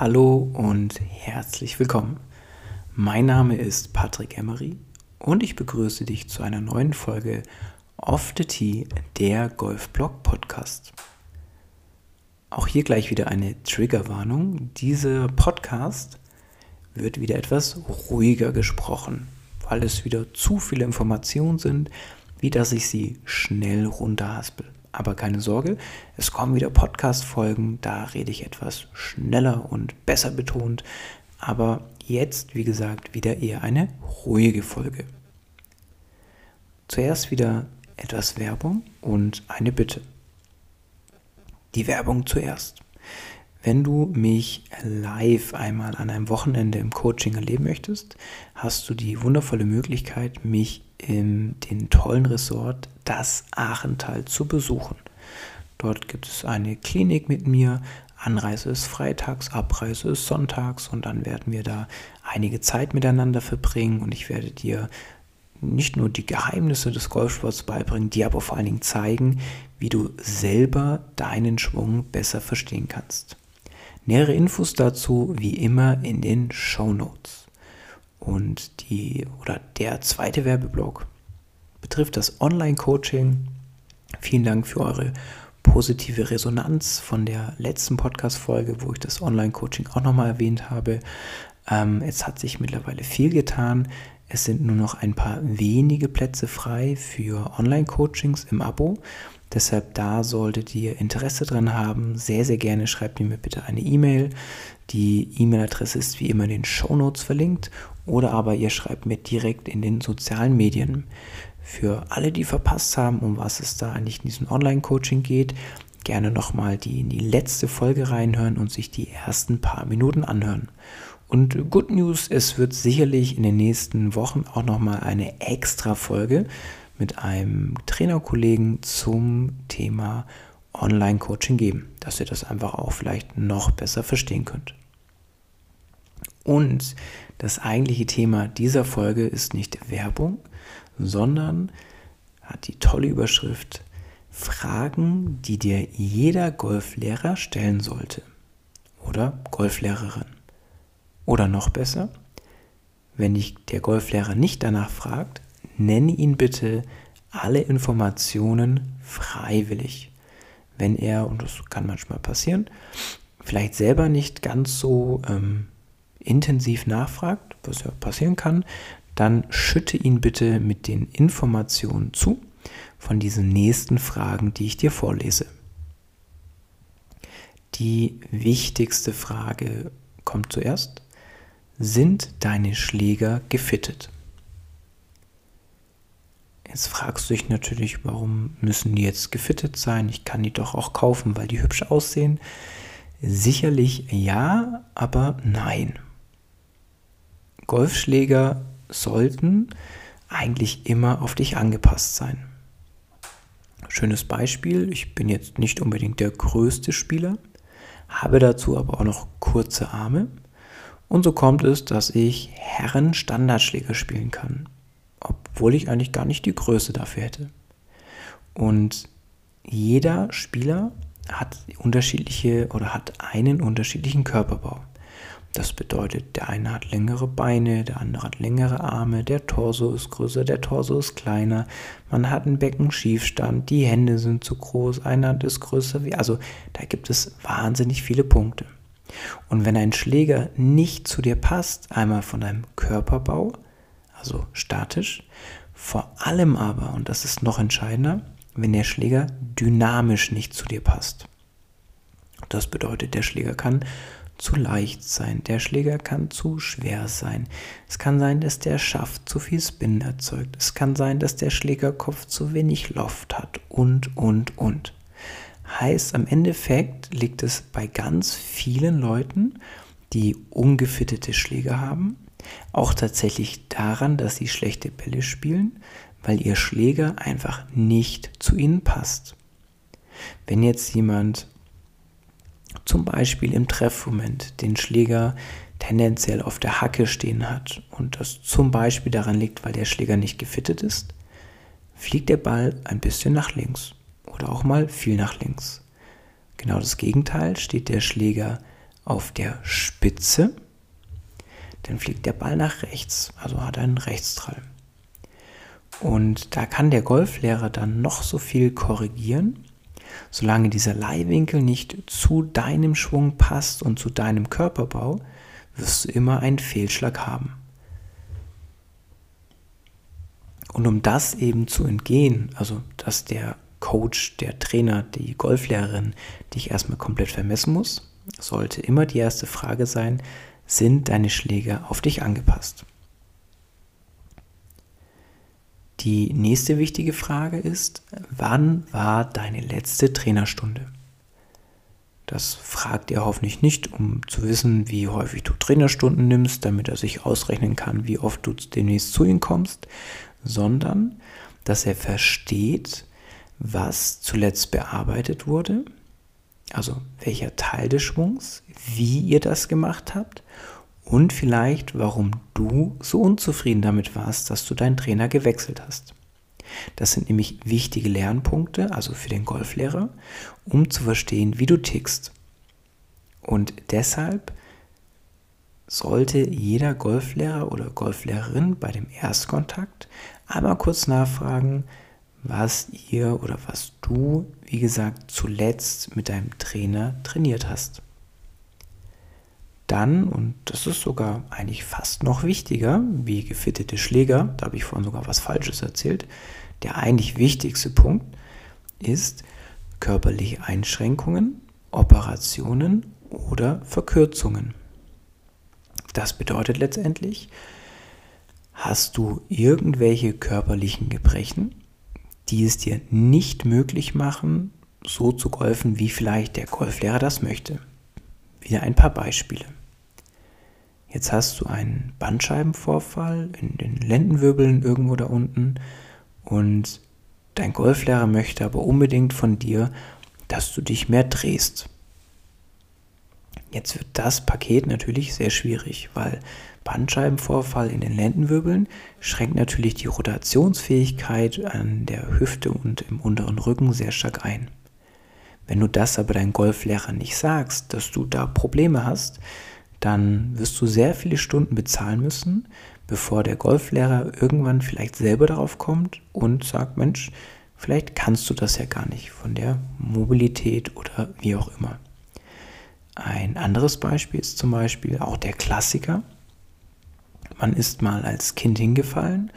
Hallo und herzlich willkommen. Mein Name ist Patrick Emery und ich begrüße dich zu einer neuen Folge Off the Tee, der Golfblog Podcast. Auch hier gleich wieder eine Triggerwarnung. Dieser Podcast wird wieder etwas ruhiger gesprochen, weil es wieder zu viele Informationen sind, wie dass ich sie schnell runterhaspel. Aber keine Sorge, es kommen wieder Podcast-Folgen, da rede ich etwas schneller und besser betont. Aber jetzt, wie gesagt, wieder eher eine ruhige Folge. Zuerst wieder etwas Werbung und eine Bitte. Die Werbung zuerst. Wenn du mich live einmal an einem Wochenende im Coaching erleben möchtest, hast du die wundervolle Möglichkeit, mich in den tollen Resort das Aachental zu besuchen. Dort gibt es eine Klinik mit mir. Anreise ist freitags, Abreise ist sonntags und dann werden wir da einige Zeit miteinander verbringen und ich werde dir nicht nur die Geheimnisse des Golfsports beibringen, dir aber vor allen Dingen zeigen, wie du selber deinen Schwung besser verstehen kannst. Nähere Infos dazu wie immer in den Show Notes. Und die oder der zweite Werbeblock betrifft das Online-Coaching. Vielen Dank für eure positive Resonanz von der letzten Podcast-Folge, wo ich das Online-Coaching auch nochmal erwähnt habe. Ähm, es hat sich mittlerweile viel getan. Es sind nur noch ein paar wenige Plätze frei für Online-Coachings im Abo. Deshalb da solltet ihr Interesse dran haben, sehr, sehr gerne schreibt mir bitte eine E-Mail. Die E-Mail-Adresse ist wie immer in den Show Notes verlinkt oder aber ihr schreibt mir direkt in den sozialen Medien. Für alle, die verpasst haben, um was es da eigentlich in diesem Online-Coaching geht, gerne nochmal die in die letzte Folge reinhören und sich die ersten paar Minuten anhören. Und Good News, es wird sicherlich in den nächsten Wochen auch nochmal eine extra Folge mit einem Trainerkollegen zum Thema Online-Coaching geben, dass ihr das einfach auch vielleicht noch besser verstehen könnt. Und das eigentliche Thema dieser Folge ist nicht Werbung, sondern hat die tolle Überschrift Fragen, die dir jeder Golflehrer stellen sollte. Oder Golflehrerin. Oder noch besser, wenn dich der Golflehrer nicht danach fragt, nenne ihn bitte alle Informationen freiwillig. Wenn er, und das kann manchmal passieren, vielleicht selber nicht ganz so ähm, intensiv nachfragt, was ja passieren kann, dann schütte ihn bitte mit den Informationen zu von diesen nächsten Fragen, die ich dir vorlese. Die wichtigste Frage kommt zuerst. Sind deine Schläger gefittet? Jetzt fragst du dich natürlich, warum müssen die jetzt gefittet sein? Ich kann die doch auch kaufen, weil die hübsch aussehen. Sicherlich ja, aber nein. Golfschläger sollten eigentlich immer auf dich angepasst sein. Schönes Beispiel, ich bin jetzt nicht unbedingt der größte Spieler, habe dazu aber auch noch kurze Arme und so kommt es, dass ich Herren Standardschläger spielen kann, obwohl ich eigentlich gar nicht die Größe dafür hätte. Und jeder Spieler hat unterschiedliche oder hat einen unterschiedlichen Körperbau. Das bedeutet, der eine hat längere Beine, der andere hat längere Arme, der Torso ist größer, der Torso ist kleiner, man hat einen Beckenschiefstand, die Hände sind zu groß, eine Hand ist größer wie. Also da gibt es wahnsinnig viele Punkte. Und wenn ein Schläger nicht zu dir passt, einmal von deinem Körperbau, also statisch, vor allem aber, und das ist noch entscheidender, wenn der Schläger dynamisch nicht zu dir passt. Das bedeutet, der Schläger kann zu leicht sein. Der Schläger kann zu schwer sein. Es kann sein, dass der Schaft zu viel Spin erzeugt. Es kann sein, dass der Schlägerkopf zu wenig Loft hat und, und, und. Heißt, am Endeffekt liegt es bei ganz vielen Leuten, die ungefittete Schläger haben, auch tatsächlich daran, dass sie schlechte Bälle spielen, weil ihr Schläger einfach nicht zu ihnen passt. Wenn jetzt jemand zum Beispiel im Treffmoment den Schläger tendenziell auf der Hacke stehen hat und das zum Beispiel daran liegt, weil der Schläger nicht gefittet ist, fliegt der Ball ein bisschen nach links oder auch mal viel nach links. Genau das Gegenteil steht der Schläger auf der Spitze, dann fliegt der Ball nach rechts, also hat einen Rechtsdrall. Und da kann der Golflehrer dann noch so viel korrigieren, solange dieser Leihwinkel nicht zu deinem Schwung passt und zu deinem Körperbau, wirst du immer einen Fehlschlag haben. Und um das eben zu entgehen, also dass der Coach, der Trainer, die Golflehrerin dich erstmal komplett vermessen muss, sollte immer die erste Frage sein, sind deine Schläge auf dich angepasst? Die nächste wichtige Frage ist, wann war deine letzte Trainerstunde? Das fragt er hoffentlich nicht, um zu wissen, wie häufig du Trainerstunden nimmst, damit er sich ausrechnen kann, wie oft du demnächst zu ihm kommst, sondern dass er versteht, was zuletzt bearbeitet wurde, also welcher Teil des Schwungs, wie ihr das gemacht habt und vielleicht, warum du so unzufrieden damit warst, dass du deinen Trainer gewechselt hast. Das sind nämlich wichtige Lernpunkte, also für den Golflehrer, um zu verstehen, wie du tickst. Und deshalb sollte jeder Golflehrer oder Golflehrerin bei dem Erstkontakt einmal kurz nachfragen, was ihr oder was du, wie gesagt, zuletzt mit deinem Trainer trainiert hast. Dann, und das ist sogar eigentlich fast noch wichtiger, wie gefittete Schläger, da habe ich vorhin sogar was Falsches erzählt, der eigentlich wichtigste Punkt ist körperliche Einschränkungen, Operationen oder Verkürzungen. Das bedeutet letztendlich, hast du irgendwelche körperlichen Gebrechen, die es dir nicht möglich machen, so zu golfen, wie vielleicht der Golflehrer das möchte. Wieder ein paar Beispiele. Jetzt hast du einen Bandscheibenvorfall in den Lendenwirbeln irgendwo da unten und dein Golflehrer möchte aber unbedingt von dir, dass du dich mehr drehst. Jetzt wird das Paket natürlich sehr schwierig, weil Bandscheibenvorfall in den Lendenwirbeln schränkt natürlich die Rotationsfähigkeit an der Hüfte und im unteren Rücken sehr stark ein. Wenn du das aber deinem Golflehrer nicht sagst, dass du da Probleme hast, dann wirst du sehr viele Stunden bezahlen müssen, bevor der Golflehrer irgendwann vielleicht selber darauf kommt und sagt, Mensch, vielleicht kannst du das ja gar nicht von der Mobilität oder wie auch immer. Ein anderes Beispiel ist zum Beispiel auch der Klassiker. Man ist mal als Kind hingefallen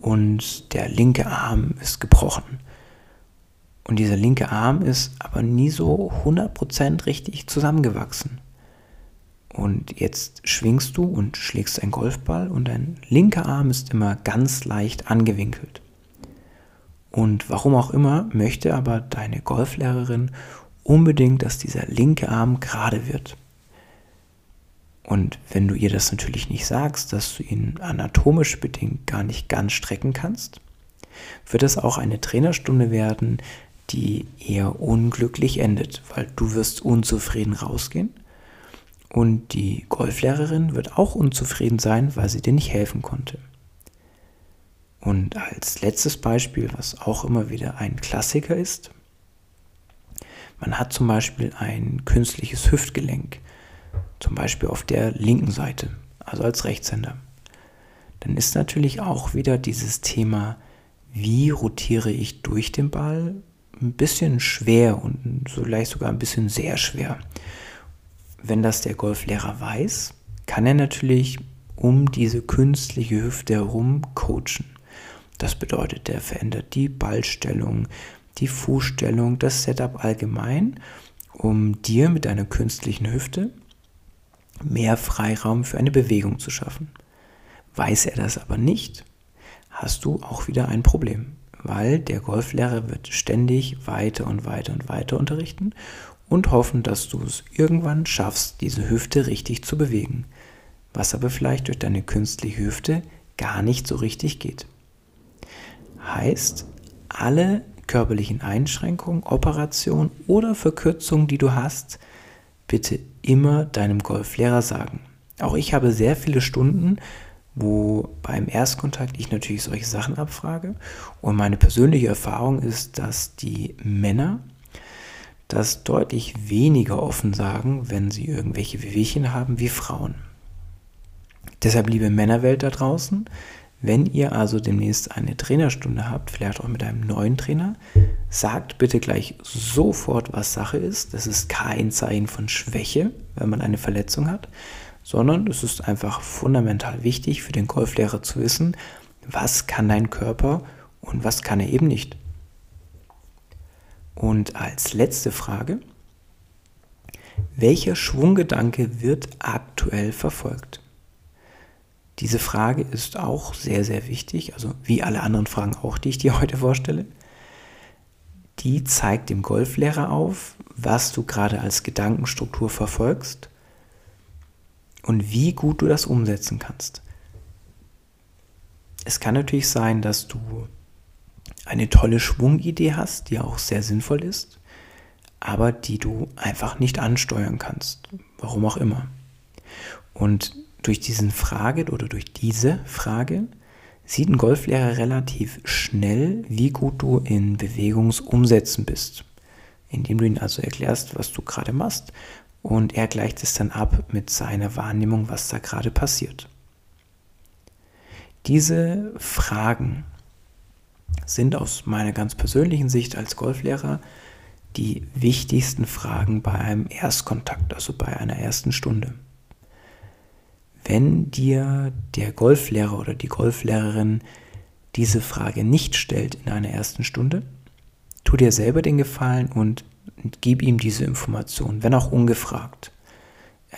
und der linke Arm ist gebrochen. Und dieser linke Arm ist aber nie so 100% richtig zusammengewachsen. Und jetzt schwingst du und schlägst einen Golfball und dein linker Arm ist immer ganz leicht angewinkelt. Und warum auch immer möchte aber deine Golflehrerin unbedingt, dass dieser linke Arm gerade wird. Und wenn du ihr das natürlich nicht sagst, dass du ihn anatomisch bedingt gar nicht ganz strecken kannst, wird es auch eine Trainerstunde werden, die eher unglücklich endet, weil du wirst unzufrieden rausgehen und die Golflehrerin wird auch unzufrieden sein, weil sie dir nicht helfen konnte. Und als letztes Beispiel, was auch immer wieder ein Klassiker ist, man hat zum Beispiel ein künstliches Hüftgelenk, zum Beispiel auf der linken Seite, also als Rechtshänder. Dann ist natürlich auch wieder dieses Thema, wie rotiere ich durch den Ball, ein bisschen schwer und vielleicht sogar ein bisschen sehr schwer. Wenn das der Golflehrer weiß, kann er natürlich um diese künstliche Hüfte herum coachen. Das bedeutet, er verändert die Ballstellung, die Fußstellung, das Setup allgemein, um dir mit deiner künstlichen Hüfte mehr Freiraum für eine Bewegung zu schaffen. Weiß er das aber nicht, hast du auch wieder ein Problem, weil der Golflehrer wird ständig weiter und weiter und weiter unterrichten und hoffen, dass du es irgendwann schaffst, diese Hüfte richtig zu bewegen, was aber vielleicht durch deine künstliche Hüfte gar nicht so richtig geht. Heißt, alle körperlichen Einschränkungen, Operationen oder Verkürzungen, die du hast, bitte immer deinem Golflehrer sagen. Auch ich habe sehr viele Stunden, wo beim Erstkontakt ich natürlich solche Sachen abfrage. Und meine persönliche Erfahrung ist, dass die Männer das deutlich weniger offen sagen, wenn sie irgendwelche Wehwehchen haben, wie Frauen. Deshalb, liebe Männerwelt da draußen, wenn ihr also demnächst eine Trainerstunde habt, vielleicht auch mit einem neuen Trainer, sagt bitte gleich sofort, was Sache ist. Das ist kein Zeichen von Schwäche, wenn man eine Verletzung hat, sondern es ist einfach fundamental wichtig für den Golflehrer zu wissen, was kann dein Körper und was kann er eben nicht. Und als letzte Frage, welcher Schwunggedanke wird aktuell verfolgt? Diese Frage ist auch sehr, sehr wichtig, also wie alle anderen Fragen auch, die ich dir heute vorstelle. Die zeigt dem Golflehrer auf, was du gerade als Gedankenstruktur verfolgst und wie gut du das umsetzen kannst. Es kann natürlich sein, dass du eine tolle Schwungidee hast, die auch sehr sinnvoll ist, aber die du einfach nicht ansteuern kannst, warum auch immer. Und durch diesen Frage oder durch diese Frage sieht ein Golflehrer relativ schnell, wie gut du in Bewegungsumsätzen bist, indem du ihm also erklärst, was du gerade machst und er gleicht es dann ab mit seiner Wahrnehmung, was da gerade passiert. Diese Fragen sind aus meiner ganz persönlichen Sicht als Golflehrer die wichtigsten Fragen bei einem Erstkontakt, also bei einer ersten Stunde. Wenn dir der Golflehrer oder die Golflehrerin diese Frage nicht stellt in einer ersten Stunde, tu dir selber den Gefallen und gib ihm diese Information, wenn auch ungefragt.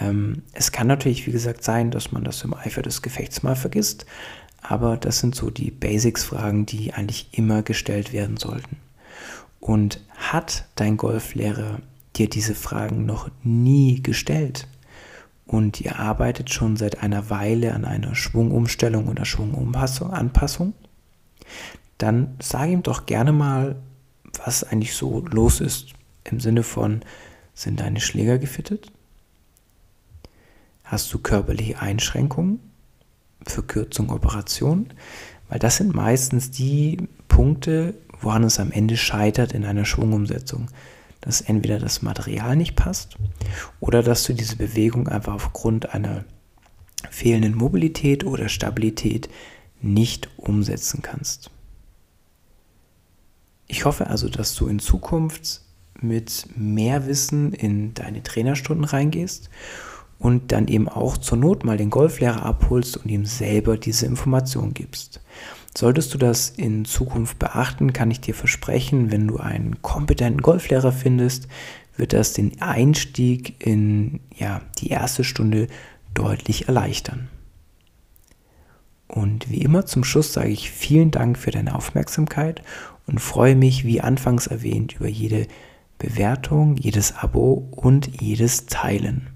Ähm, es kann natürlich, wie gesagt, sein, dass man das im Eifer des Gefechts mal vergisst, aber das sind so die Basics-Fragen, die eigentlich immer gestellt werden sollten. Und hat dein Golflehrer dir diese Fragen noch nie gestellt, und ihr arbeitet schon seit einer Weile an einer Schwungumstellung oder Schwunganpassung, dann sag ihm doch gerne mal, was eigentlich so los ist. Im Sinne von, sind deine Schläger gefittet? Hast du körperliche Einschränkungen? Verkürzung, Operation? Weil das sind meistens die Punkte, woran es am Ende scheitert in einer Schwungumsetzung dass entweder das Material nicht passt oder dass du diese Bewegung einfach aufgrund einer fehlenden Mobilität oder Stabilität nicht umsetzen kannst. Ich hoffe also, dass du in Zukunft mit mehr Wissen in deine Trainerstunden reingehst und dann eben auch zur Not mal den Golflehrer abholst und ihm selber diese Information gibst. Solltest du das in Zukunft beachten, kann ich dir versprechen, wenn du einen kompetenten Golflehrer findest, wird das den Einstieg in ja, die erste Stunde deutlich erleichtern. Und wie immer zum Schluss sage ich vielen Dank für deine Aufmerksamkeit und freue mich, wie anfangs erwähnt, über jede Bewertung, jedes Abo und jedes Teilen.